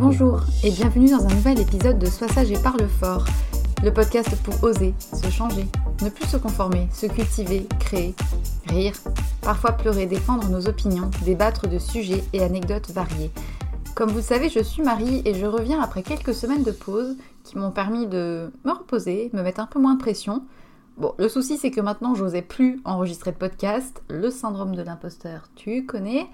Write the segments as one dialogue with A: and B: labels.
A: Bonjour et bienvenue dans un nouvel épisode de Sois sage et parle fort, le podcast pour oser, se changer, ne plus se conformer, se cultiver, créer, rire, parfois pleurer, défendre nos opinions, débattre de sujets et anecdotes variés. Comme vous le savez, je suis Marie et je reviens après quelques semaines de pause qui m'ont permis de me reposer, me mettre un peu moins de pression. Bon, le souci c'est que maintenant j'osais plus enregistrer de podcast, le syndrome de l'imposteur, tu connais.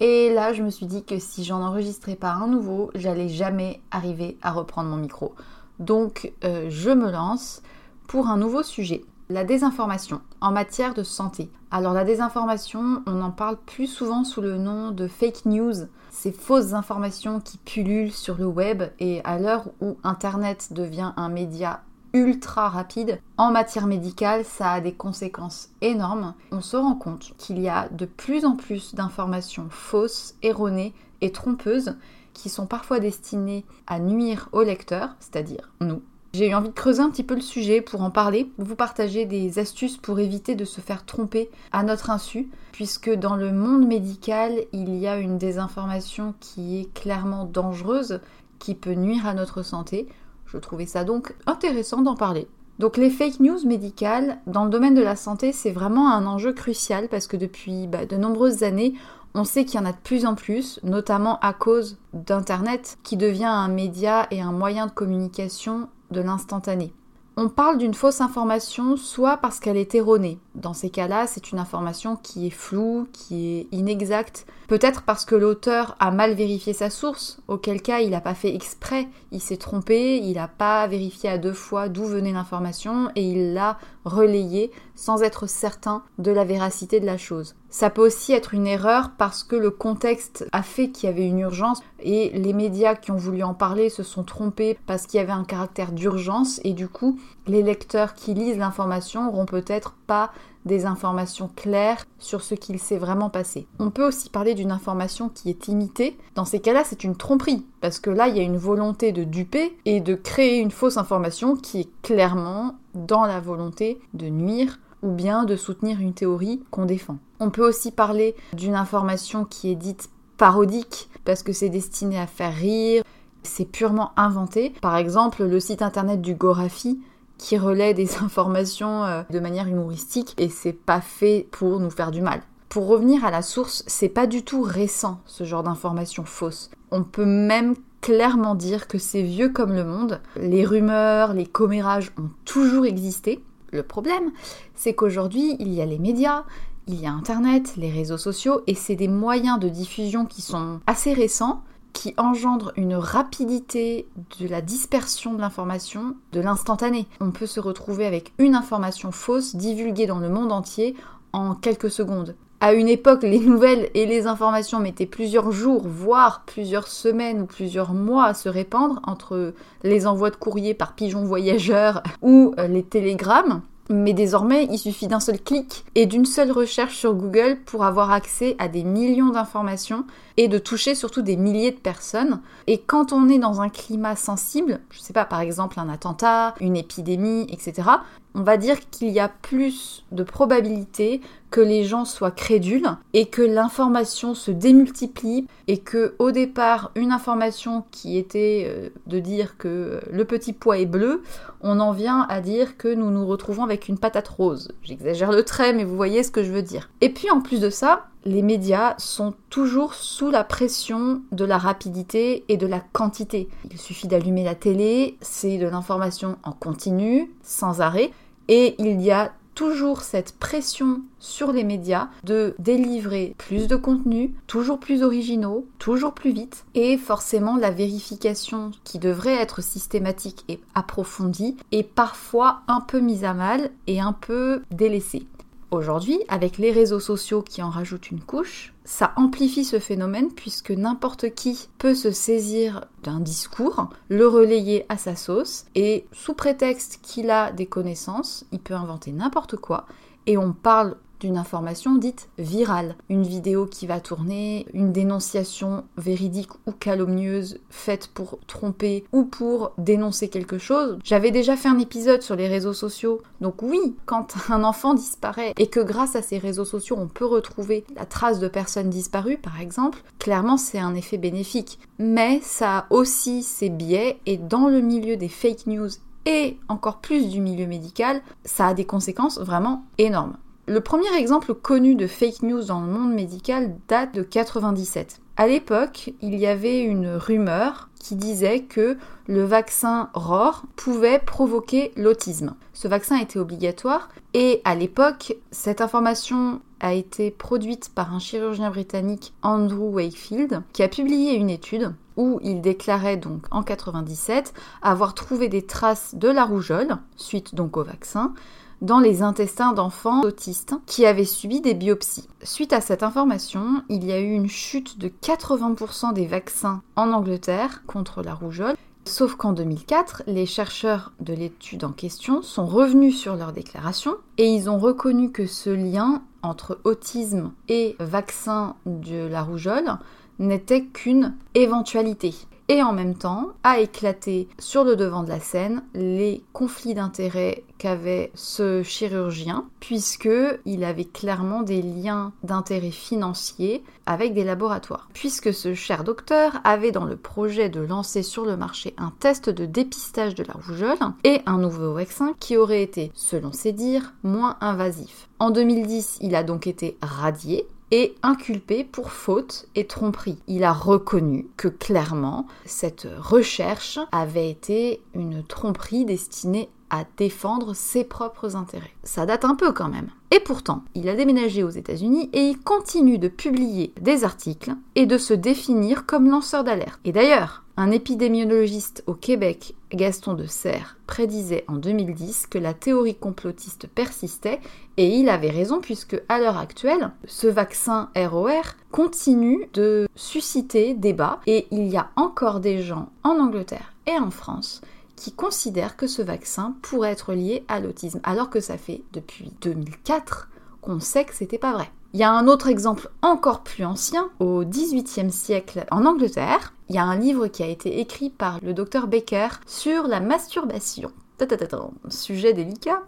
A: Et là, je me suis dit que si j'en enregistrais pas un nouveau, j'allais jamais arriver à reprendre mon micro. Donc, euh, je me lance pour un nouveau sujet. La désinformation en matière de santé. Alors la désinformation, on en parle plus souvent sous le nom de fake news, ces fausses informations qui pullulent sur le web et à l'heure où Internet devient un média ultra rapide. En matière médicale, ça a des conséquences énormes. On se rend compte qu'il y a de plus en plus d'informations fausses, erronées et trompeuses qui sont parfois destinées à nuire au lecteur, c'est-à-dire nous. J'ai eu envie de creuser un petit peu le sujet pour en parler, vous partager des astuces pour éviter de se faire tromper à notre insu, puisque dans le monde médical, il y a une désinformation qui est clairement dangereuse, qui peut nuire à notre santé. Je trouvais ça donc intéressant d'en parler. Donc les fake news médicales dans le domaine de la santé, c'est vraiment un enjeu crucial parce que depuis bah, de nombreuses années, on sait qu'il y en a de plus en plus, notamment à cause d'Internet qui devient un média et un moyen de communication de l'instantané.
B: On parle d'une fausse information soit parce qu'elle est erronée. Dans ces cas-là, c'est une information qui est floue, qui est inexacte. Peut-être parce que l'auteur a mal vérifié sa source, auquel cas il n'a pas fait exprès, il s'est trompé, il n'a pas vérifié à deux fois d'où venait l'information et il l'a relayée sans être certain de la véracité de la chose. Ça peut aussi être une erreur parce que le contexte a fait qu'il y avait une urgence et les médias qui ont voulu en parler se sont trompés parce qu'il y avait un caractère d'urgence et du coup les lecteurs qui lisent l'information n'auront peut-être pas des informations claires sur ce qu'il s'est vraiment passé. On peut aussi parler d'une information qui est imitée. Dans ces cas-là, c'est une tromperie, parce que là, il y a une volonté de duper et de créer une fausse information qui est clairement dans la volonté de nuire ou bien de soutenir une théorie qu'on défend. On peut aussi parler d'une information qui est dite parodique, parce que c'est destiné à faire rire, c'est purement inventé. Par exemple, le site internet du Gorafi qui relaie des informations euh, de manière humoristique et c'est pas fait pour nous faire du mal. Pour revenir à la source, c'est pas du tout récent ce genre d'informations fausses. On peut même clairement dire que c'est vieux comme le monde. Les rumeurs, les commérages ont toujours existé. Le problème, c'est qu'aujourd'hui, il y a les médias, il y a Internet, les réseaux sociaux, et c'est des moyens de diffusion qui sont assez récents, qui engendre une rapidité de la dispersion de l'information, de l'instantané. On peut se retrouver avec une information fausse divulguée dans le monde entier en quelques secondes. À une époque, les nouvelles et les informations mettaient plusieurs jours, voire plusieurs semaines ou plusieurs mois à se répandre entre les envois de courrier par pigeons voyageurs ou euh, les télégrammes. Mais désormais, il suffit d'un seul clic et d'une seule recherche sur Google pour avoir accès à des millions d'informations et de toucher surtout des milliers de personnes. Et quand on est dans un climat sensible, je sais pas, par exemple un attentat, une épidémie, etc., on va dire qu'il y a plus de probabilité que les gens soient crédules et que l'information se démultiplie et que au départ une information qui était euh, de dire que le petit pois est bleu, on en vient à dire que nous nous retrouvons avec une patate rose. J'exagère le trait mais vous voyez ce que je veux dire. Et puis en plus de ça, les médias sont toujours sous la pression de la rapidité et de la quantité. Il suffit d'allumer la télé, c'est de l'information en continu, sans arrêt, et il y a toujours cette pression sur les médias de délivrer plus de contenu, toujours plus originaux, toujours plus vite, et forcément la vérification qui devrait être systématique et approfondie est parfois un peu mise à mal et un peu délaissée. Aujourd'hui, avec les réseaux sociaux qui en rajoutent une couche, ça amplifie ce phénomène puisque n'importe qui peut se saisir d'un discours, le relayer à sa sauce, et sous prétexte qu'il a des connaissances, il peut inventer n'importe quoi, et on parle d'une information dite virale. Une vidéo qui va tourner, une dénonciation véridique ou calomnieuse faite pour tromper ou pour dénoncer quelque chose. J'avais déjà fait un épisode sur les réseaux sociaux. Donc oui, quand un enfant disparaît et que grâce à ces réseaux sociaux on peut retrouver la trace de personnes disparues par exemple, clairement c'est un effet bénéfique. Mais ça a aussi ses biais et dans le milieu des fake news et encore plus du milieu médical, ça a des conséquences vraiment énormes. Le premier exemple connu de fake news dans le monde médical date de 97. À l'époque, il y avait une rumeur qui disait que le vaccin ROR pouvait provoquer l'autisme. Ce vaccin était obligatoire et à l'époque, cette information a été produite par un chirurgien britannique Andrew Wakefield qui a publié une étude où il déclarait donc en 97 avoir trouvé des traces de la rougeole suite donc au vaccin dans les intestins d'enfants autistes qui avaient subi des biopsies. Suite à cette information, il y a eu une chute de 80% des vaccins en Angleterre contre la rougeole. Sauf qu'en 2004, les chercheurs de l'étude en question sont revenus sur leur déclaration et ils ont reconnu que ce lien entre autisme et vaccin de la rougeole n'était qu'une éventualité et en même temps a éclaté sur le devant de la scène les conflits d'intérêts qu'avait ce chirurgien puisque il avait clairement des liens d'intérêt financiers avec des laboratoires. Puisque ce cher docteur avait dans le projet de lancer sur le marché un test de dépistage de la rougeole et un nouveau vaccin qui aurait été, selon ses dires, moins invasif. En 2010, il a donc été radié et inculpé pour faute et tromperie. Il a reconnu que clairement cette recherche avait été une tromperie destinée à défendre ses propres intérêts. Ça date un peu quand même. Et pourtant, il a déménagé aux États-Unis et il continue de publier des articles et de se définir comme lanceur d'alerte. Et d'ailleurs, un épidémiologiste au Québec, Gaston de Serres, prédisait en 2010 que la théorie complotiste persistait et il avait raison puisque à l'heure actuelle, ce vaccin ROR continue de susciter débat et il y a encore des gens en Angleterre et en France qui considèrent que ce vaccin pourrait être lié à l'autisme, alors que ça fait depuis 2004 qu'on sait que c'était pas vrai. Il y a un autre exemple encore plus ancien, au XVIIIe siècle en Angleterre. Il y a un livre qui a été écrit par le docteur Baker sur la masturbation. Sujet délicat.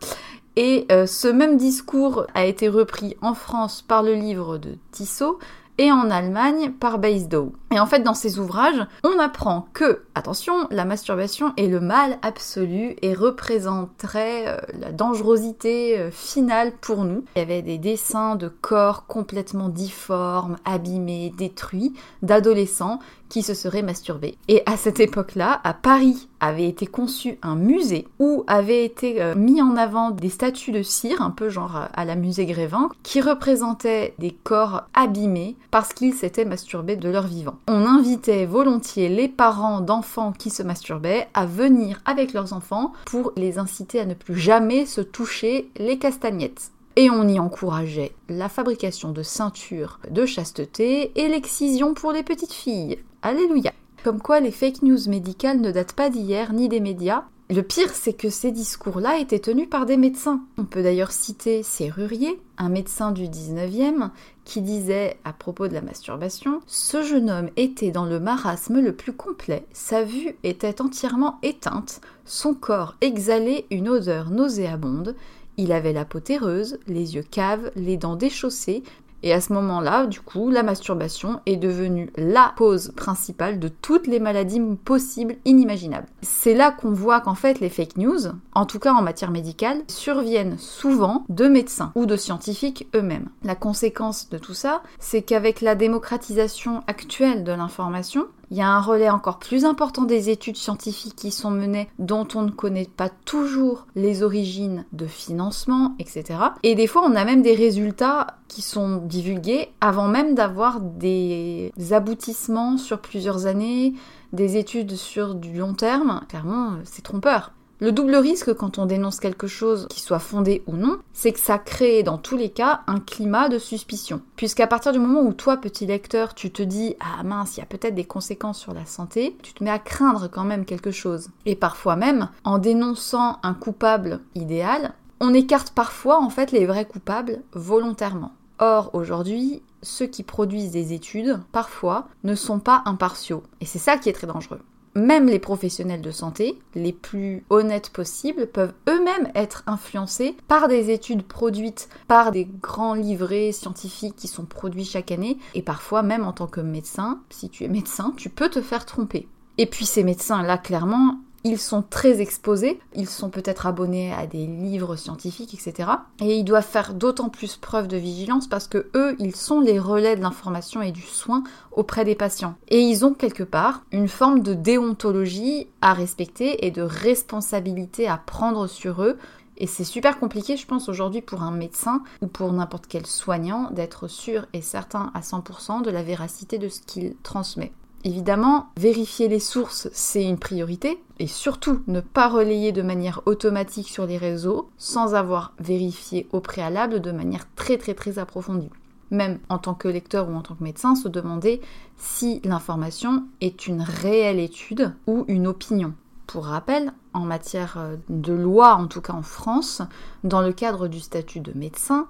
B: Et euh, ce même discours a été repris en France par le livre de Tissot et en Allemagne par Beisdow. Et en fait, dans ces ouvrages, on apprend que, attention, la masturbation est le mal absolu et représenterait euh, la dangerosité euh, finale pour nous. Il y avait des dessins de corps complètement difformes, abîmés, détruits, d'adolescents qui se seraient masturbés. Et à cette époque-là, à Paris, avait été conçu un musée où avaient été euh, mis en avant des statues de cire, un peu genre à la musée Grévin, qui représentaient des corps abîmés parce qu'ils s'étaient masturbés de leur vivant. On invitait volontiers les parents d'enfants qui se masturbaient à venir avec leurs enfants pour les inciter à ne plus jamais se toucher les castagnettes. Et on y encourageait la fabrication de ceintures de chasteté et l'excision pour les petites filles. Alléluia. Comme quoi les fake news médicales ne datent pas d'hier ni des médias. Le pire, c'est que ces discours-là étaient tenus par des médecins. On peut d'ailleurs citer Serrurier, un médecin du 19e, qui disait à propos de la masturbation Ce jeune homme était dans le marasme le plus complet, sa vue était entièrement éteinte, son corps exhalait une odeur nauséabonde, il avait la peau terreuse, les yeux caves, les dents déchaussées, et à ce moment-là, du coup, la masturbation est devenue la cause principale de toutes les maladies possibles, inimaginables. C'est là qu'on voit qu'en fait les fake news, en tout cas en matière médicale, surviennent souvent de médecins ou de scientifiques eux-mêmes. La conséquence de tout ça, c'est qu'avec la démocratisation actuelle de l'information, il y a un relais encore plus important des études scientifiques qui sont menées dont on ne connaît pas toujours les origines de financement, etc. Et des fois, on a même des résultats qui sont divulgués avant même d'avoir des aboutissements sur plusieurs années, des études sur du long terme. Clairement, c'est trompeur. Le double risque quand on dénonce quelque chose qui soit fondé ou non, c'est que ça crée dans tous les cas un climat de suspicion. Puisqu'à partir du moment où toi, petit lecteur, tu te dis ah mince, il y a peut-être des conséquences sur la santé, tu te mets à craindre quand même quelque chose. Et parfois même, en dénonçant un coupable idéal, on écarte parfois en fait les vrais coupables volontairement. Or, aujourd'hui, ceux qui produisent des études, parfois, ne sont pas impartiaux. Et c'est ça qui est très dangereux même les professionnels de santé, les plus honnêtes possibles, peuvent eux-mêmes être influencés par des études produites par des grands livrets scientifiques qui sont produits chaque année, et parfois même en tant que médecin, si tu es médecin, tu peux te faire tromper. Et puis ces médecins-là, clairement, ils sont très exposés, ils sont peut-être abonnés à des livres scientifiques, etc. Et ils doivent faire d'autant plus preuve de vigilance parce que eux, ils sont les relais de l'information et du soin auprès des patients. Et ils ont quelque part une forme de déontologie à respecter et de responsabilité à prendre sur eux et c'est super compliqué, je pense, aujourd'hui pour un médecin ou pour n'importe quel soignant d'être sûr et certain à 100% de la véracité de ce qu'il transmet. Évidemment, vérifier les sources, c'est une priorité, et surtout ne pas relayer de manière automatique sur les réseaux sans avoir vérifié au préalable de manière très très très approfondie. Même en tant que lecteur ou en tant que médecin, se demander si l'information est une réelle étude ou une opinion. Pour rappel, en matière de loi, en tout cas en France, dans le cadre du statut de médecin,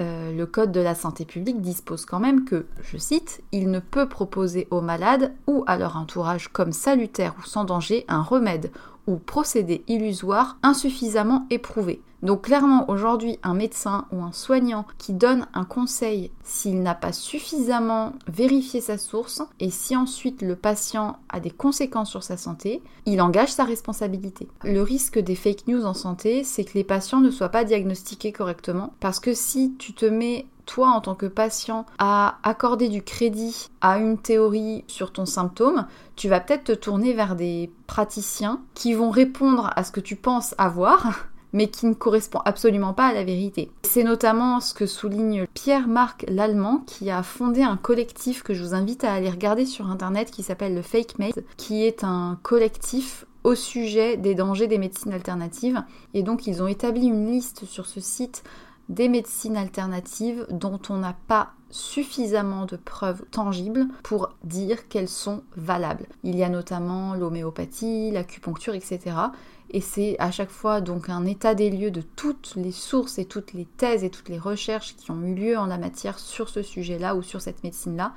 B: euh, le Code de la santé publique dispose quand même que, je cite, il ne peut proposer aux malades ou à leur entourage comme salutaire ou sans danger un remède ou procédé illusoire insuffisamment éprouvé. Donc clairement, aujourd'hui, un médecin ou un soignant qui donne un conseil s'il n'a pas suffisamment vérifié sa source et si ensuite le patient a des conséquences sur sa santé, il engage sa responsabilité. Le risque des fake news en santé, c'est que les patients ne soient pas diagnostiqués correctement parce que si tu te mets toi en tant que patient à accorder du crédit à une théorie sur ton symptôme, tu vas peut-être te tourner vers des praticiens qui vont répondre à ce que tu penses avoir mais qui ne correspond absolument pas à la vérité. C'est notamment ce que souligne Pierre-Marc Lallemand, qui a fondé un collectif que je vous invite à aller regarder sur internet qui s'appelle le Fake Made, qui est un collectif au sujet des dangers des médecines alternatives. Et donc ils ont établi une liste sur ce site des médecines alternatives dont on n'a pas suffisamment de preuves tangibles pour dire qu'elles sont valables. Il y a notamment l'homéopathie, l'acupuncture, etc et c'est à chaque fois donc un état des lieux de toutes les sources et toutes les thèses et toutes les recherches qui ont eu lieu en la matière sur ce sujet-là ou sur cette médecine-là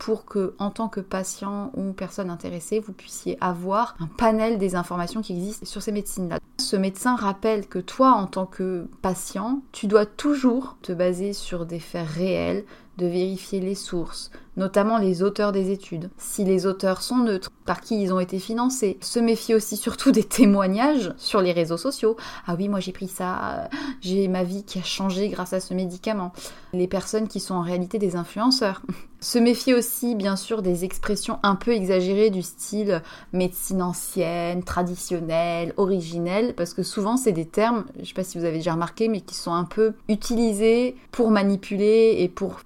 B: pour que, en tant que patient ou personne intéressée, vous puissiez avoir un panel des informations qui existent sur ces médecines-là. Ce médecin rappelle que toi, en tant que patient, tu dois toujours te baser sur des faits réels, de vérifier les sources, notamment les auteurs des études, si les auteurs sont neutres, par qui ils ont été financés. Se méfier aussi surtout des témoignages sur les réseaux sociaux. Ah oui, moi j'ai pris ça, j'ai ma vie qui a changé grâce à ce médicament. Les personnes qui sont en réalité des influenceurs. Se méfier aussi, bien sûr, des expressions un peu exagérées du style médecine ancienne, traditionnelle, originelle, parce que souvent c'est des termes, je sais pas si vous avez déjà remarqué, mais qui sont un peu utilisés pour manipuler et pour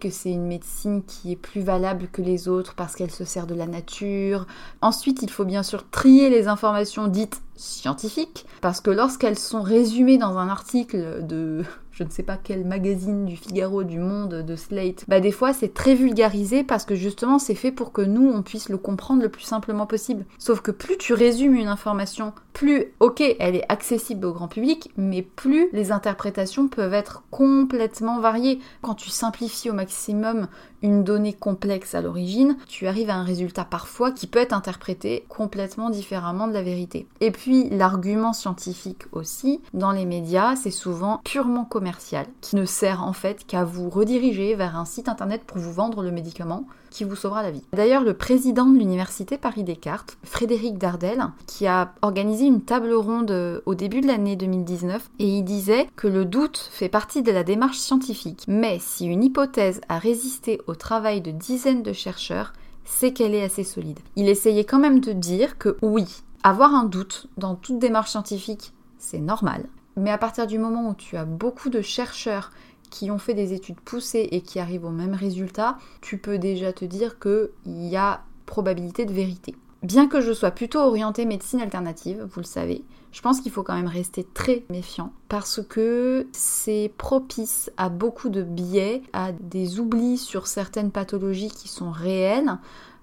B: que c'est une médecine qui est plus valable que les autres parce qu'elle se sert de la nature. Ensuite, il faut bien sûr trier les informations dites scientifiques, parce que lorsqu'elles sont résumées dans un article de je ne sais pas quel magazine du Figaro, du Monde, de Slate, bah des fois c'est très vulgarisé parce que justement c'est fait pour que nous on puisse le comprendre le plus simplement possible. Sauf que plus tu résumes une information, plus ok elle est accessible au grand public, mais plus les interprétations peuvent être complètement variées. Quand tu simplifies au maximum une donnée complexe à l'origine, tu arrives à un résultat parfois qui peut être interprété complètement différemment de la vérité. Et puis l'argument scientifique aussi, dans les médias, c'est souvent purement commercial, qui ne sert en fait qu'à vous rediriger vers un site internet pour vous vendre le médicament qui vous sauvera la vie. D'ailleurs, le président de l'université Paris-Descartes, Frédéric Dardel, qui a organisé une table ronde au début de l'année 2019, et il disait que le doute fait partie de la démarche scientifique, mais si une hypothèse a résisté au travail de dizaines de chercheurs, c'est qu'elle est assez solide. Il essayait quand même de dire que oui, avoir un doute dans toute démarche scientifique, c'est normal. Mais à partir du moment où tu as beaucoup de chercheurs qui ont fait des études poussées et qui arrivent au même résultat, tu peux déjà te dire qu'il y a probabilité de vérité. Bien que je sois plutôt orientée médecine alternative, vous le savez, je pense qu'il faut quand même rester très méfiant parce que c'est propice à beaucoup de biais, à des oublis sur certaines pathologies qui sont réelles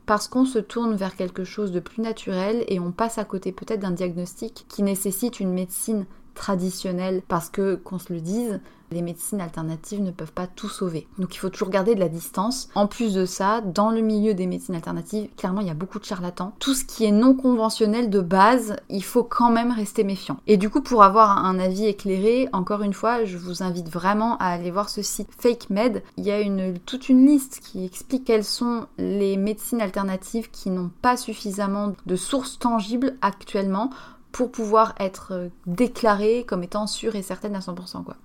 B: parce qu'on se tourne vers quelque chose de plus naturel et on passe à côté peut-être d'un diagnostic qui nécessite une médecine traditionnelle parce que, qu'on se le dise, les médecines alternatives ne peuvent pas tout sauver. Donc il faut toujours garder de la distance. En plus de ça, dans le milieu des médecines alternatives, clairement, il y a beaucoup de charlatans. Tout ce qui est non conventionnel de base, il faut quand même rester méfiant. Et du coup, pour avoir un avis éclairé, encore une fois, je vous invite vraiment à aller voir ce site Fake Med. Il y a toute une liste qui explique quelles sont les médecines alternatives qui n'ont pas suffisamment de sources tangibles actuellement pour pouvoir être déclarées comme étant sûres et certaines à 100%. Quoi.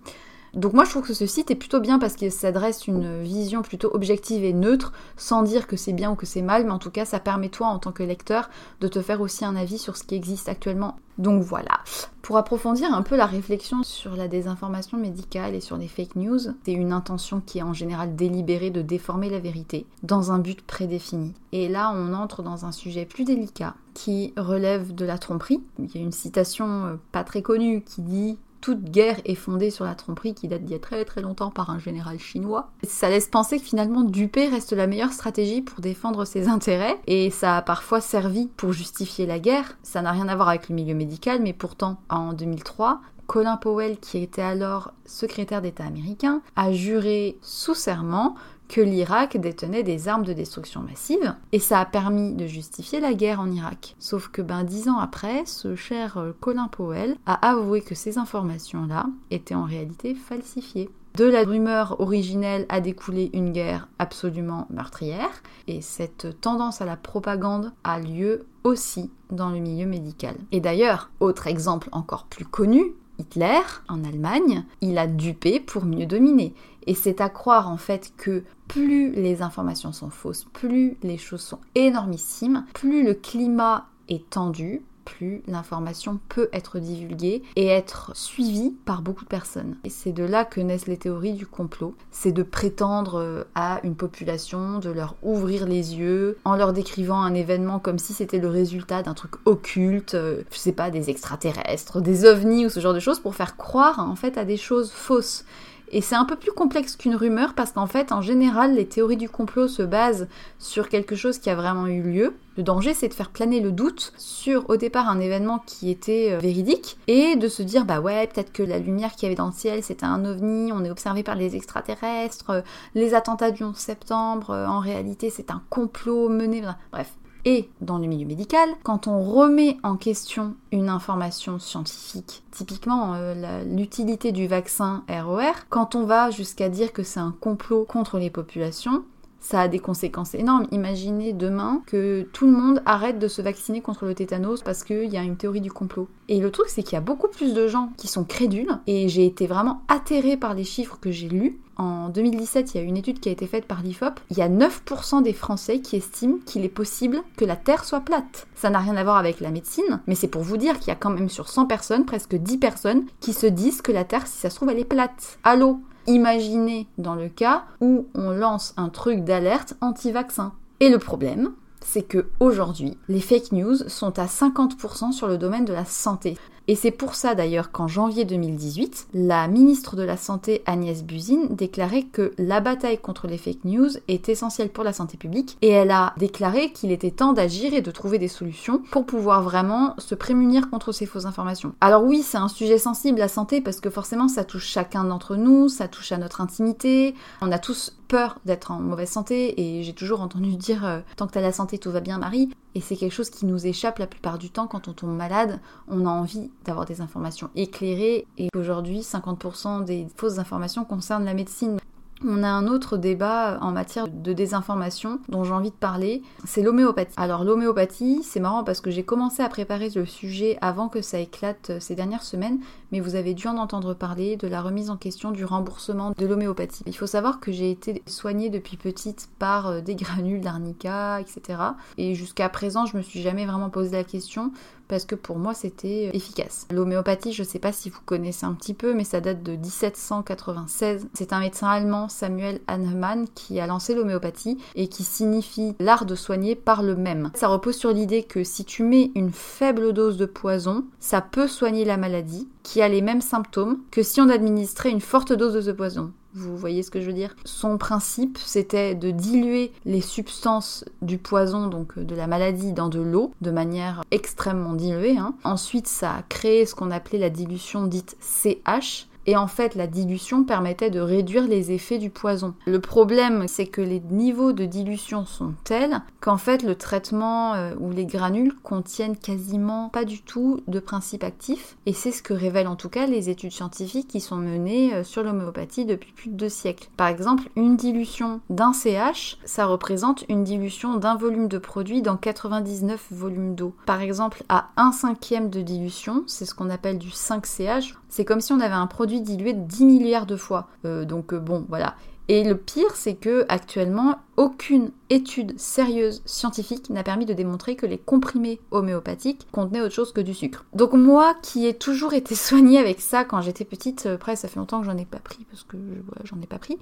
B: Donc moi je trouve que ce site est plutôt bien parce qu'il s'adresse une vision plutôt objective et neutre, sans dire que c'est bien ou que c'est mal, mais en tout cas ça permet toi en tant que lecteur de te faire aussi un avis sur ce qui existe actuellement. Donc voilà. Pour approfondir un peu la réflexion sur la désinformation médicale et sur les fake news, c'est une intention qui est en général délibérée de déformer la vérité dans un but prédéfini. Et là on entre dans un sujet plus délicat qui relève de la tromperie. Il y a une citation euh, pas très connue qui dit toute guerre est fondée sur la tromperie qui date d'il y a très très longtemps par un général chinois. Ça laisse penser que finalement duper reste la meilleure stratégie pour défendre ses intérêts et ça a parfois servi pour justifier la guerre. Ça n'a rien à voir avec le milieu médical mais pourtant en 2003, Colin Powell, qui était alors secrétaire d'État américain, a juré sous serment que l'Irak détenait des armes de destruction massive, et ça a permis de justifier la guerre en Irak. Sauf que ben dix ans après, ce cher euh, Colin Powell a avoué que ces informations-là étaient en réalité falsifiées. De la rumeur originelle a découlé une guerre absolument meurtrière, et cette tendance à la propagande a lieu aussi dans le milieu médical. Et d'ailleurs, autre exemple encore plus connu, Hitler en Allemagne, il a dupé pour mieux dominer. Et c'est à croire en fait que plus les informations sont fausses, plus les choses sont énormissimes, plus le climat est tendu, plus l'information peut être divulguée et être suivie par beaucoup de personnes. Et c'est de là que naissent les théories du complot. C'est de prétendre euh, à une population, de leur ouvrir les yeux en leur décrivant un événement comme si c'était le résultat d'un truc occulte, euh, je sais pas, des extraterrestres, des ovnis ou ce genre de choses pour faire croire en fait à des choses fausses. Et c'est un peu plus complexe qu'une rumeur parce qu'en fait, en général, les théories du complot se basent sur quelque chose qui a vraiment eu lieu. Le danger, c'est de faire planer le doute sur au départ un événement qui était euh, véridique et de se dire bah ouais, peut-être que la lumière qu'il y avait dans le ciel, c'était un ovni, on est observé par les extraterrestres, euh, les attentats du 11 septembre, euh, en réalité, c'est un complot mené. Bref, et dans le milieu médical, quand on remet en question une information scientifique, typiquement euh, l'utilité du vaccin ROR, quand on va jusqu'à dire que c'est un complot contre les populations, ça a des conséquences énormes. Imaginez demain que tout le monde arrête de se vacciner contre le tétanos parce qu'il y a une théorie du complot. Et le truc, c'est qu'il y a beaucoup plus de gens qui sont crédules, et j'ai été vraiment atterrée par les chiffres que j'ai lus. En 2017, il y a une étude qui a été faite par l'IFOP. Il y a 9% des Français qui estiment qu'il est possible que la Terre soit plate. Ça n'a rien à voir avec la médecine, mais c'est pour vous dire qu'il y a quand même sur 100 personnes, presque 10 personnes, qui se disent que la Terre, si ça se trouve, elle est plate. Allô? Imaginez dans le cas où on lance un truc d'alerte anti-vaccin. Et le problème, c'est que aujourd'hui, les fake news sont à 50% sur le domaine de la santé. Et c'est pour ça d'ailleurs qu'en janvier 2018, la ministre de la Santé Agnès Buzyn déclarait que la bataille contre les fake news est essentielle pour la santé publique. Et elle a déclaré qu'il était temps d'agir et de trouver des solutions pour pouvoir vraiment se prémunir contre ces fausses informations. Alors oui, c'est un sujet sensible la santé parce que forcément ça touche chacun d'entre nous, ça touche à notre intimité, on a tous peur d'être en mauvaise santé et j'ai toujours entendu dire euh, tant que t'as la santé tout va bien Marie et c'est quelque chose qui nous échappe la plupart du temps quand on tombe malade, on a envie d'avoir des informations éclairées et aujourd'hui 50% des fausses informations concernent la médecine. On a un autre débat en matière de désinformation dont j'ai envie de parler, c'est l'homéopathie. Alors l'homéopathie, c'est marrant parce que j'ai commencé à préparer le sujet avant que ça éclate euh, ces dernières semaines, mais vous avez dû en entendre parler de la remise en question du remboursement de l'homéopathie. Il faut savoir que j'ai été soignée depuis petite par euh, des granules d'arnica, etc. Et jusqu'à présent, je me suis jamais vraiment posé la question parce que pour moi c'était euh, efficace. L'homéopathie, je ne sais pas si vous connaissez un petit peu, mais ça date de 1796. C'est un médecin allemand, Samuel Hahnemann, qui a lancé l'homéopathie et qui signifie l'art de soigner par le même. Ça repose sur l'idée que si tu mets une faible dose de poison, ça peut soigner la maladie, qui a les mêmes symptômes que si on administrait une forte dose de ce poison. Vous voyez ce que je veux dire? Son principe, c'était de diluer les substances du poison, donc euh, de la maladie, dans de l'eau, de manière extrêmement diluée. Hein. Ensuite, ça a créé ce qu'on appelait la dilution dite CH, et en fait la dilution permettait de réduire les effets du poison. Le problème c'est que les niveaux de dilution sont tels qu'en fait le traitement euh, ou les granules contiennent quasiment pas du tout de principe actif et c'est ce que révèlent en tout cas les études scientifiques qui sont menées euh, sur l'homéopathie depuis plus de deux siècles. Par exemple, une dilution d'un CH, ça représente une dilution d'un volume de produit dans 99 volumes d'eau. Par exemple, à 1 cinquième de dilution, c'est ce qu'on appelle du 5CH, c'est comme si on avait un produit dilué 10 milliards de fois. Euh, donc euh, bon, voilà. Et le pire, c'est que actuellement, aucune étude sérieuse scientifique n'a permis de démontrer que les comprimés homéopathiques contenaient autre chose que du sucre. Donc moi, qui ai toujours été soignée avec ça quand j'étais petite, euh, après ça fait longtemps que j'en ai pas pris parce que j'en ai pas pris.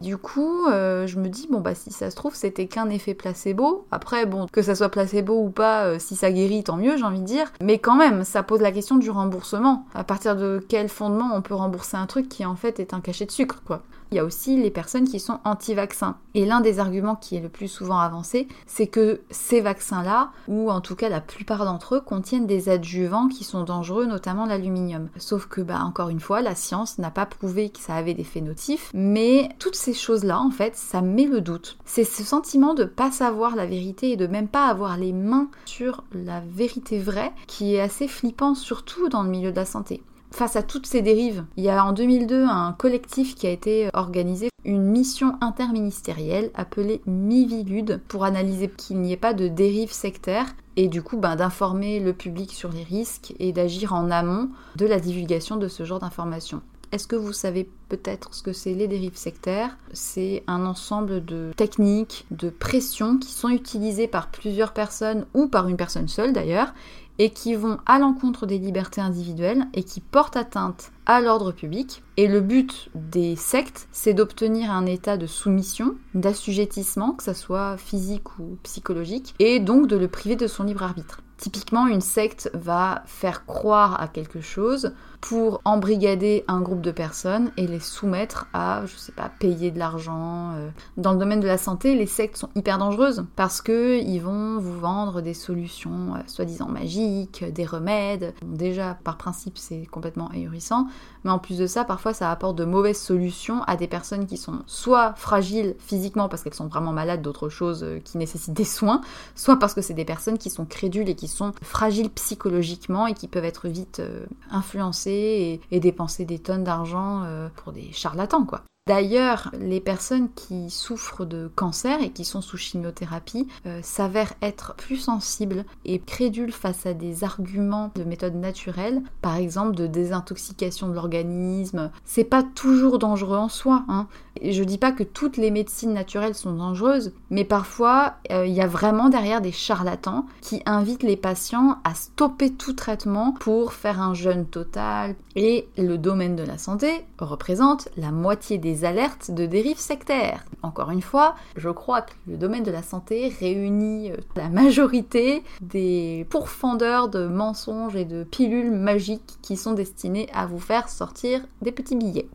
B: Du coup, euh, je me dis bon bah si ça se trouve c'était qu'un effet placebo. Après bon que ça soit placebo ou pas, euh, si ça guérit tant mieux, j'ai envie de dire. Mais quand même, ça pose la question du remboursement. À partir de quel fondement on peut rembourser un truc qui en fait est un cachet de sucre quoi. Il y a aussi les personnes qui sont anti-vaccins. Et l'un des arguments qui est le plus souvent avancé, c'est que ces vaccins-là, ou en tout cas la plupart d'entre eux, contiennent des adjuvants qui sont dangereux, notamment l'aluminium. Sauf que, bah, encore une fois, la science n'a pas prouvé que ça avait des faits notifs, mais toutes ces choses-là, en fait, ça met le doute. C'est ce sentiment de pas savoir la vérité et de même pas avoir les mains sur la vérité vraie qui est assez flippant, surtout dans le milieu de la santé. Face à toutes ces dérives, il y a en 2002 un collectif qui a été organisé, une mission interministérielle appelée Mivilude pour analyser qu'il n'y ait pas de dérives sectaires et du coup ben, d'informer le public sur les risques et d'agir en amont de la divulgation de ce genre d'informations. Est-ce que vous savez peut-être ce que c'est les dérives sectaires? C'est un ensemble de techniques, de pressions qui sont utilisées par plusieurs personnes ou par une personne seule d'ailleurs et qui vont à l'encontre des libertés individuelles et qui portent atteinte à l'ordre public. Et le but des sectes, c'est d'obtenir un état de soumission, d'assujettissement, que ce soit physique ou psychologique, et donc de le priver de son libre arbitre. Typiquement, une secte va faire croire à quelque chose pour embrigader un groupe de personnes et les soumettre à, je sais pas, payer de l'argent. Euh. Dans le domaine de la santé, les sectes sont hyper dangereuses parce que ils vont vous vendre des solutions euh, soi-disant magiques, des remèdes. déjà, par principe, c'est complètement ahurissant, mais en plus de ça, parfois, ça apporte de mauvaises solutions à des personnes qui sont soit fragiles physiquement parce qu'elles sont vraiment malades d'autres choses euh, qui nécessitent des soins, soit parce que c'est des personnes qui sont crédules et qui sont fragiles psychologiquement et qui peuvent être vite influencées et, dépenser des tonnes d'argent euh, pour des charlatans, quoi. D'ailleurs, les personnes qui souffrent de cancer et qui sont sous chimiothérapie euh, s'avèrent être plus sensibles et crédules face à des arguments de méthode naturelle, par exemple de désintoxication de l'organisme. C'est pas toujours dangereux en soi. Hein. Je dis pas que toutes les médecines naturelles sont dangereuses, mais parfois euh, il y a vraiment derrière des charlatans qui invitent les patients à stopper tout traitement pour faire un jeûne total. Et le domaine de la santé représente la moitié des alertes de dérives sectaires. Encore une fois, je crois que le domaine de la santé réunit euh, la majorité des pourfendeurs de mensonges et de pilules magiques qui sont destinés à vous faire sortir des petits billets.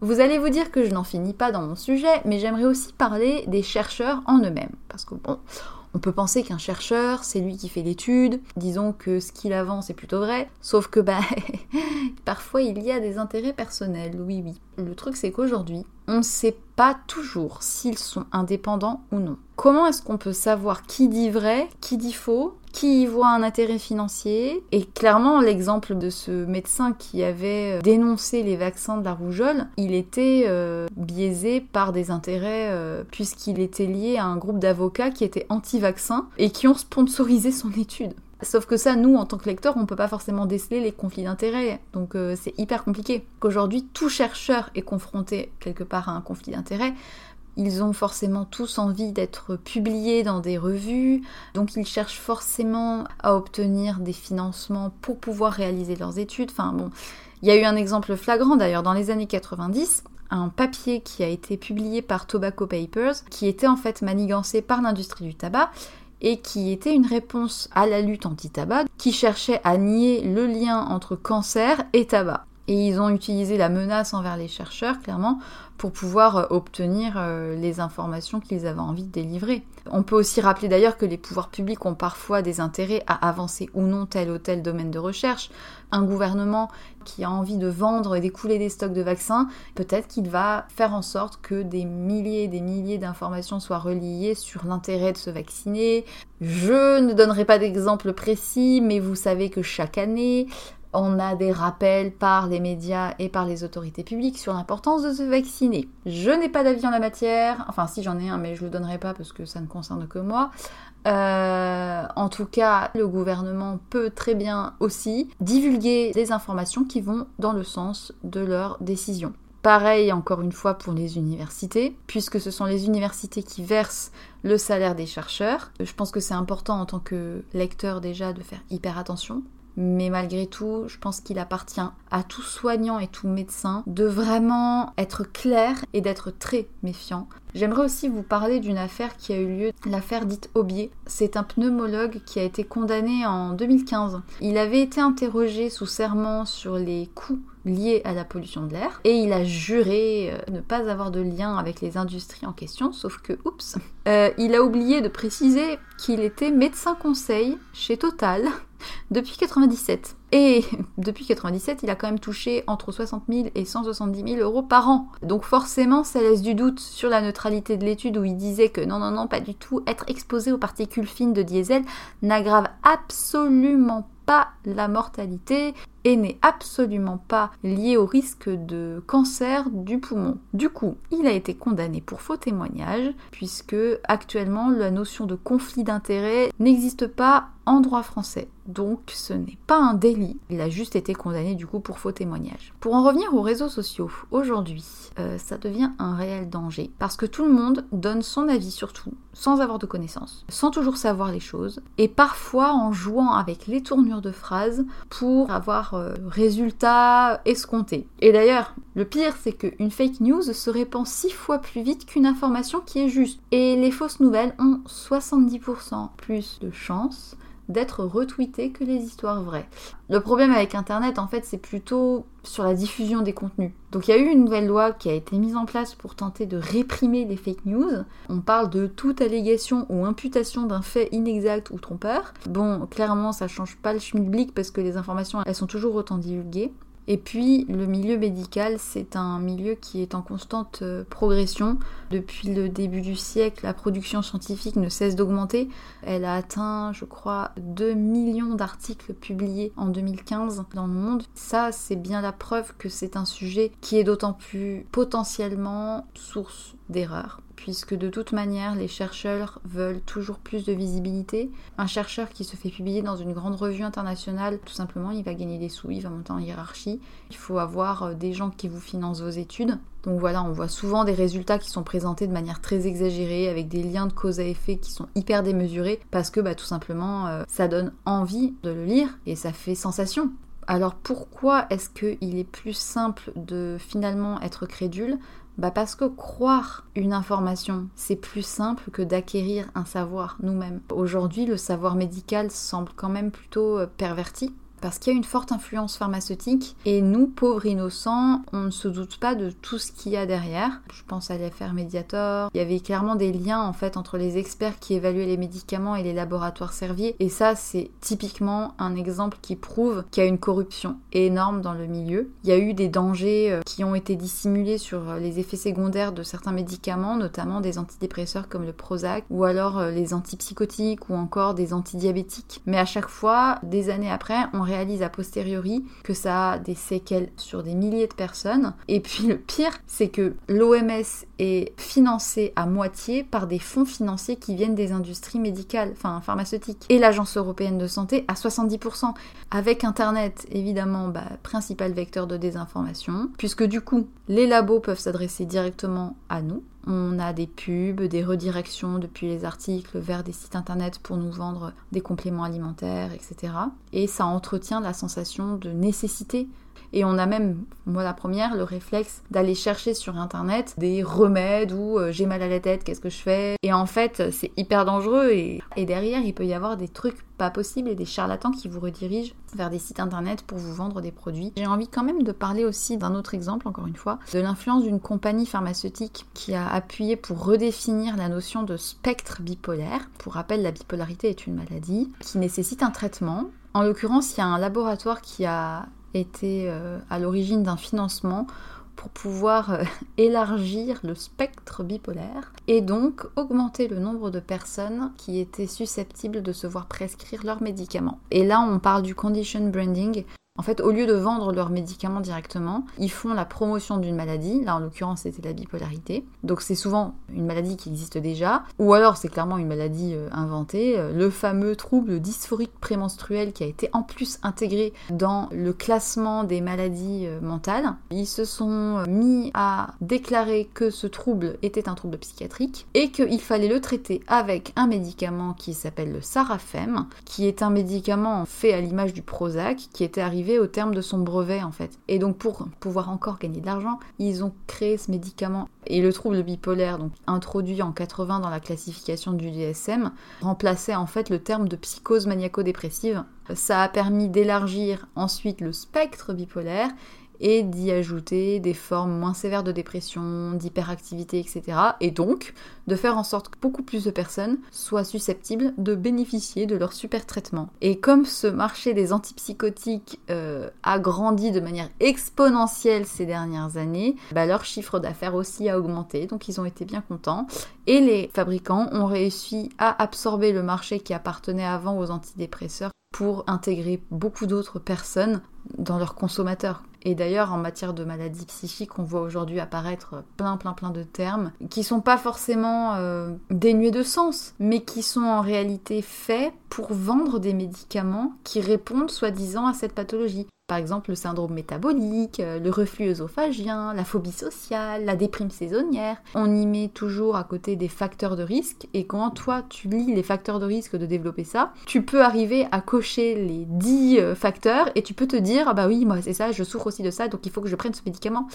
B: Vous allez vous dire que je n'en finis pas dans mon sujet, mais j'aimerais aussi parler des chercheurs en eux-mêmes. Parce que bon, on peut penser qu'un chercheur, c'est lui qui fait l'étude, disons que ce qu'il avance est plutôt vrai, sauf que bah parfois il y a des intérêts personnels, oui oui. Le truc c'est qu'aujourd'hui, on ne sait pas toujours s'ils sont indépendants ou non. Comment est-ce qu'on peut savoir qui dit vrai, qui dit faux, qui y voit un intérêt financier? Et clairement, l'exemple de ce médecin qui avait euh, dénoncé les vaccins de la rougeole, il était euh, biaisé par des intérêts euh, puisqu'il était lié à un groupe d'avocats qui étaient anti-vaccins et qui ont sponsorisé son étude. Sauf que ça, nous, en tant que lecteurs, on peut pas forcément déceler les conflits d'intérêts. Donc c'est hyper compliqué. Qu'aujourd'hui, tout chercheur est confronté quelque part à un conflit d'intérêts. Ils ont forcément tous envie d'être publiés dans des revues, donc ils cherchent forcément à obtenir des financements pour pouvoir réaliser leurs études. Enfin bon, il y a eu un exemple flagrant d'ailleurs dans les années 90, un papier qui a été publié par Tobacco Papers, qui était en fait manigancé par l'industrie du tabac et qui était une réponse à la lutte anti-tabac, qui cherchait à nier le lien entre cancer et tabac. Et ils ont utilisé la menace envers les chercheurs, clairement, pour pouvoir euh, obtenir euh, les informations qu'ils avaient envie de délivrer. On peut aussi rappeler d'ailleurs que les pouvoirs publics ont parfois des intérêts à avancer ou non tel ou tel domaine de recherche. Un gouvernement qui a envie de vendre et d'écouler des stocks de vaccins, peut-être qu'il va faire en sorte que des milliers et des milliers d'informations soient reliées sur l'intérêt de se vacciner. Je ne donnerai pas d'exemple précis, mais vous savez que chaque année, on a des rappels par les médias et par les autorités publiques sur l'importance de se vacciner. Je n'ai pas d'avis en la matière, enfin si j'en ai un, mais je le donnerai pas parce que ça ne concerne que moi. Euh, en tout cas, le gouvernement peut très bien aussi divulguer des informations qui vont dans le sens de leurs décisions. Pareil encore une fois pour les universités, puisque ce sont les universités qui versent le salaire des chercheurs. Je pense que c'est important en tant que lecteur déjà de faire hyper attention mais malgré tout, je pense qu'il appartient à tout soignant et tout médecin de vraiment être clair et d'être très méfiant. J'aimerais aussi vous parler d'une affaire qui a eu lieu, l'affaire dite Aubier. C'est un pneumologue qui a été condamné en 2015. Il avait été interrogé sous serment sur les coûts liés à la pollution de l'air et il a juré euh, ne pas avoir de lien avec les industries en question, sauf que, oups, euh, il a oublié de préciser qu'il était médecin conseil chez Total depuis 97. Et depuis 97, il a quand même touché entre 60 000 et 170 000 euros par an. Donc forcément, ça laisse du doute sur la neutralité de l'étude où il disait que non, non, non, pas du tout. Être exposé aux particules fines de diesel n'aggrave absolument pas la mortalité et n'est absolument pas lié au risque de cancer du poumon. Du coup, il a été condamné pour faux témoignage, puisque actuellement la notion de conflit d'intérêt n'existe pas en droit français. Donc ce n'est pas un délit, il a juste été condamné du coup pour faux témoignage. Pour en revenir aux réseaux sociaux, aujourd'hui, euh, ça devient un réel danger parce que tout le monde donne son avis sur tout, sans avoir de connaissances, sans toujours savoir les choses, et parfois en jouant avec les tournures de phrases pour avoir euh, résultats escomptés. Et d'ailleurs, le pire, c'est qu'une fake news se répand six fois plus vite qu'une information qui est juste. Et les fausses nouvelles ont 70% plus de chances d'être retweetées que les histoires vraies. Le problème avec Internet, en fait, c'est plutôt sur la diffusion des contenus. Donc il y a eu une nouvelle loi qui a été mise en place pour tenter de réprimer les fake news. On parle de toute allégation ou imputation d'un fait inexact ou trompeur. Bon, clairement, ça change pas le schmilblick parce que les informations, elles sont toujours autant divulguées. Et puis le milieu médical, c'est un milieu qui est en constante euh, progression. Depuis le début du siècle, la production scientifique ne cesse d'augmenter. Elle a atteint, je crois, 2 millions d'articles publiés en 2015 dans le monde. Ça, c'est bien la preuve que c'est un sujet qui est d'autant plus potentiellement source d'erreurs puisque de toute manière, les chercheurs veulent toujours plus de visibilité. Un chercheur qui se fait publier dans une grande revue internationale, tout simplement, il va gagner des sous, il va monter en hiérarchie. Il faut avoir euh, des gens qui vous financent vos études. Donc voilà, on voit souvent des résultats qui sont présentés de manière très exagérée, avec des liens de cause à effet qui sont hyper démesurés, parce que bah, tout simplement, euh, ça donne envie de le lire et ça fait sensation. Alors pourquoi est-ce qu'il est plus simple de finalement être crédule bah parce que croire une information, c'est plus simple que d'acquérir un savoir nous-mêmes. Aujourd'hui, le savoir médical semble quand même plutôt euh, perverti parce qu'il y a une forte influence pharmaceutique et nous, pauvres innocents, on ne se doute pas de tout ce qu'il y a derrière. Je pense à l'affaire Mediator. Il y avait clairement des liens en fait entre les experts qui évaluaient les médicaments et les laboratoires Servier et ça c'est typiquement un exemple qui prouve qu'il y a une corruption énorme dans le milieu. Il y a eu des dangers euh, qui ont été dissimulés sur euh, les effets secondaires de certains médicaments, notamment des antidépresseurs comme le Prozac ou alors euh, les antipsychotiques ou encore des antidiabétiques. Mais à chaque fois, des années après, on réalise a posteriori que ça a des séquelles sur des milliers de personnes. Et puis le pire, c'est que l'OMS est financée à moitié par des fonds financiers qui viennent des industries médicales, enfin pharmaceutiques. Et l'Agence européenne de santé à 70%. Avec Internet, évidemment, bah, principal vecteur de désinformation, puisque du coup, les labos peuvent s'adresser directement à nous on a des pubs, des redirections depuis les articles vers des sites internet pour nous vendre des compléments alimentaires, etc. Et ça entretient la sensation de nécessité et on a même, moi la première, le réflexe d'aller chercher sur internet des remèdes ou euh, j'ai mal à la tête, qu'est-ce que je fais? Et en fait, c'est hyper dangereux et, et derrière, il peut y avoir des trucs pas possibles et des charlatans qui vous redirigent vers des sites internet pour vous vendre des produits. J'ai envie quand même de parler aussi d'un autre exemple, encore une fois, de l'influence d'une compagnie pharmaceutique qui a appuyé pour redéfinir la notion de spectre bipolaire. Pour rappel, la bipolarité est une maladie qui nécessite un traitement. En l'occurrence, il y a un laboratoire qui a était euh, à l'origine d'un financement pour pouvoir euh, élargir le spectre bipolaire et donc augmenter le nombre de personnes qui étaient susceptibles de se voir prescrire leurs médicaments. Et là, on parle du condition branding, en fait, au lieu de vendre leurs médicaments directement, ils font la promotion d'une maladie. Là, en l'occurrence, c'était la bipolarité. Donc, c'est souvent une maladie qui existe déjà, ou alors c'est clairement une maladie euh, inventée. Euh, le fameux trouble dysphorique prémenstruel qui a été en plus intégré dans le classement des maladies euh, mentales. Ils se sont mis à déclarer que ce trouble était un trouble psychiatrique et qu'il fallait le traiter avec un médicament qui s'appelle le Sarafem, qui est un médicament fait à l'image du Prozac, qui était arrivé au terme de son brevet en fait. Et donc pour pouvoir encore gagner de l'argent, ils ont créé ce médicament. Et le trouble bipolaire, donc introduit en 80 dans la classification du DSM, remplaçait en fait le terme de psychose maniaco-dépressive. Ça a permis d'élargir ensuite le spectre bipolaire et d'y ajouter des formes moins sévères de dépression, d'hyperactivité, etc. Et donc de faire en sorte que beaucoup plus de personnes soient susceptibles de bénéficier de leur super traitement. Et comme ce marché des antipsychotiques euh, a grandi de manière exponentielle ces dernières années, bah, leur chiffre d'affaires aussi a augmenté, donc ils ont été bien contents. Et les fabricants ont réussi à absorber le marché qui appartenait avant aux antidépresseurs pour intégrer beaucoup d'autres personnes dans leurs consommateurs. Et d'ailleurs, en matière de maladies psychiques, on voit aujourd'hui apparaître plein, plein, plein de termes qui sont pas forcément euh, dénués de sens, mais qui sont en réalité faits pour vendre des médicaments qui répondent soi-disant à cette pathologie. Par exemple, le syndrome métabolique, euh, le reflux œsophagien, la phobie sociale, la déprime saisonnière. On y met toujours à côté des facteurs de risque et quand toi tu lis les facteurs de risque de développer ça, tu peux arriver à cocher les 10 euh, facteurs et tu peux te dire ah bah oui, moi c'est ça, je souffre aussi de ça donc il faut que je prenne ce médicament.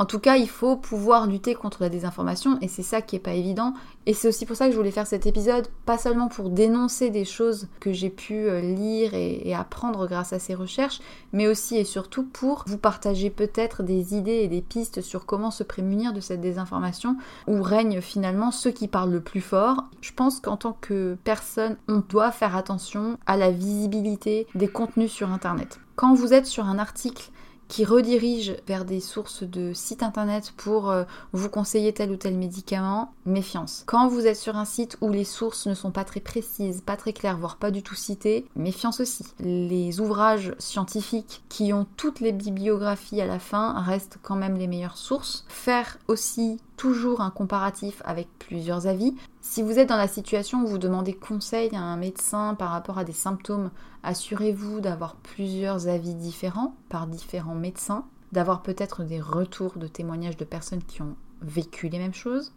B: En tout cas, il faut pouvoir lutter contre la désinformation et c'est ça qui est pas évident. Et c'est aussi pour ça que je voulais faire cet épisode, pas seulement pour dénoncer des choses que j'ai pu euh, lire et, apprendre grâce à ces recherches, mais aussi et surtout pour vous partager peut-être des idées et des pistes sur comment se prémunir de cette désinformation où règnent finalement ceux qui parlent le plus fort. Je pense qu'en tant que personne, on doit faire attention à la visibilité des contenus sur Internet. Quand vous êtes sur un article qui redirige vers des sources de sites internet pour euh, vous conseiller tel ou tel médicament, méfiance. Quand vous êtes sur un site où les sources ne sont pas très précises, pas très claires, voire pas du tout citées, méfiance aussi. Les ouvrages scientifiques qui ont toutes les bibliographies à la fin restent quand même les meilleures sources. Faire aussi toujours un comparatif avec plusieurs avis. Si vous êtes dans la situation où vous demandez conseil à un médecin par rapport à des symptômes, assurez-vous d'avoir plusieurs avis différents par différents médecins, d'avoir peut-être des retours de témoignages de personnes qui ont vécu les mêmes choses.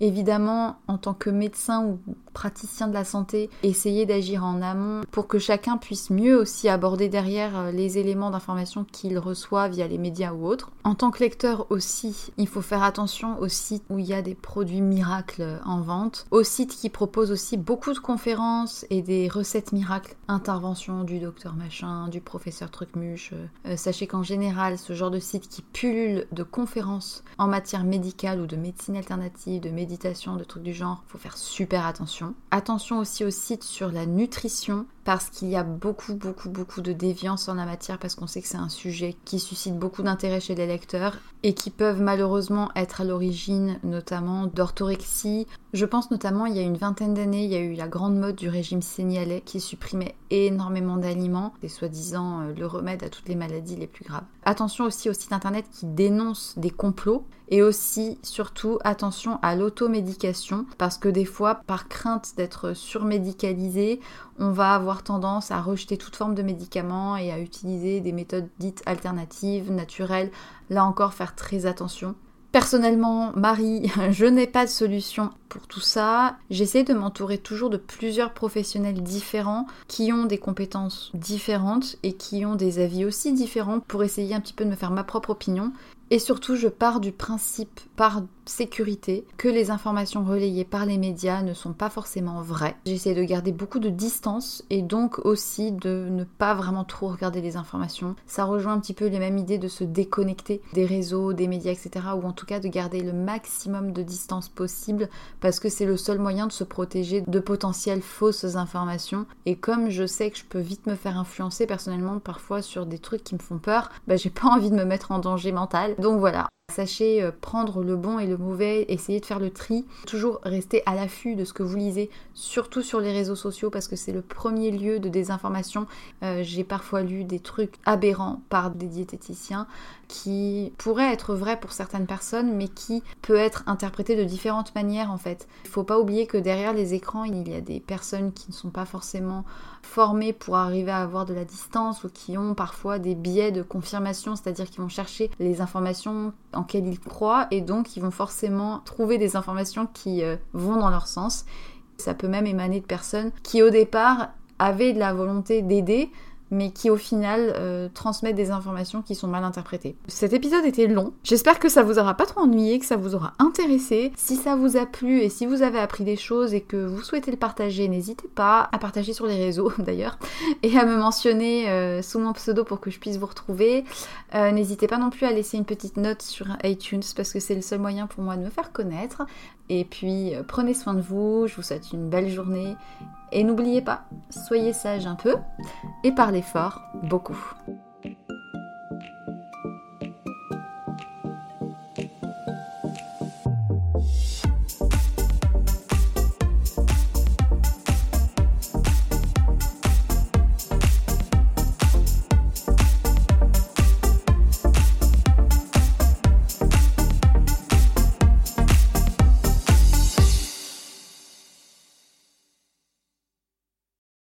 B: Évidemment, en tant que médecin ou praticien de la santé, essayez d'agir en amont pour que chacun puisse mieux aussi aborder derrière euh, les éléments d'information qu'il reçoit via les médias ou autres. En tant que lecteur aussi, il faut faire attention aux sites où il y a des produits miracles en vente, aux sites qui proposent aussi beaucoup de conférences et des recettes miracles, intervention du docteur machin, du professeur trucmuche. Euh, sachez qu'en général, ce genre de site qui pullule de conférences en matière médicale ou de médecine alternative, de de trucs du genre, faut faire super attention. Attention aussi au site sur la nutrition parce qu'il y a beaucoup, beaucoup, beaucoup de déviance en la matière parce qu'on sait que c'est un sujet qui suscite beaucoup d'intérêt chez les lecteurs et qui peuvent malheureusement être à l'origine notamment d'orthorexie. Je pense notamment il y a une vingtaine d'années, il y a eu la grande mode du régime sénialais qui supprimait énormément d'aliments et soi-disant euh, le remède à toutes les maladies les plus graves. Attention aussi aux sites internet qui dénoncent des complots et aussi surtout attention à l'automédication parce que des fois par crainte d'être surmédicalisé, on va avoir tendance à rejeter toute forme de médicaments et à utiliser des méthodes dites alternatives, naturelles. Là encore, faire très attention. Personnellement, Marie, je n'ai pas de solution pour tout ça. J'essaie de m'entourer toujours de plusieurs professionnels différents qui ont des compétences différentes et qui ont des avis aussi différents pour essayer un petit peu de me faire ma propre opinion. Et surtout, je pars du principe, par sécurité, que les informations relayées par les médias ne sont pas forcément vraies. J'essaie de garder beaucoup de distance et donc aussi de ne pas vraiment trop regarder les informations. Ça rejoint un petit peu les mêmes idées de se déconnecter des réseaux, des médias, etc. Ou en tout cas de garder le maximum de distance possible parce que c'est le seul moyen de se protéger de potentielles fausses informations. Et comme je sais que je peux vite me faire influencer personnellement parfois sur des trucs qui me font peur, bah j'ai pas envie de me mettre en danger mental. Donc voilà, Sachez euh, prendre le bon et le mauvais, essayer de faire le tri, toujours rester à l'affût de ce que vous lisez, surtout sur les réseaux sociaux parce que c'est le premier lieu de désinformation. Euh, j'ai parfois lu des trucs aberrants par des diététiciens qui pourraient être vrais pour certaines personnes mais qui peut être interprété de différentes manières en fait. Il faut pas oublier que derrière les écrans, il y a des personnes qui ne sont pas forcément formées pour arriver à avoir de la distance ou qui ont parfois des biais de confirmation, c'est-à-dire qu'ils vont chercher les informations en quelles ils croient et donc ils vont forcément trouver des informations qui euh, vont dans leur sens. Ça peut même émaner de personnes qui au départ avaient de la volonté d'aider mais qui au final euh, transmettent des informations qui sont mal interprétées. Cet épisode était long. J'espère que ça vous aura pas trop ennuyé, que ça vous aura intéressé. Si ça vous a plu et si vous avez appris des choses et que vous souhaitez le partager, n'hésitez pas à partager sur les réseaux d'ailleurs et à me mentionner euh, sous mon pseudo pour que je puisse vous retrouver. Euh, n'hésitez pas non plus à laisser une petite note sur iTunes parce que c'est le seul moyen pour moi de me faire connaître. Et puis prenez soin de vous, je vous souhaite une belle journée et n'oubliez pas, soyez sage un peu et parlez fort beaucoup.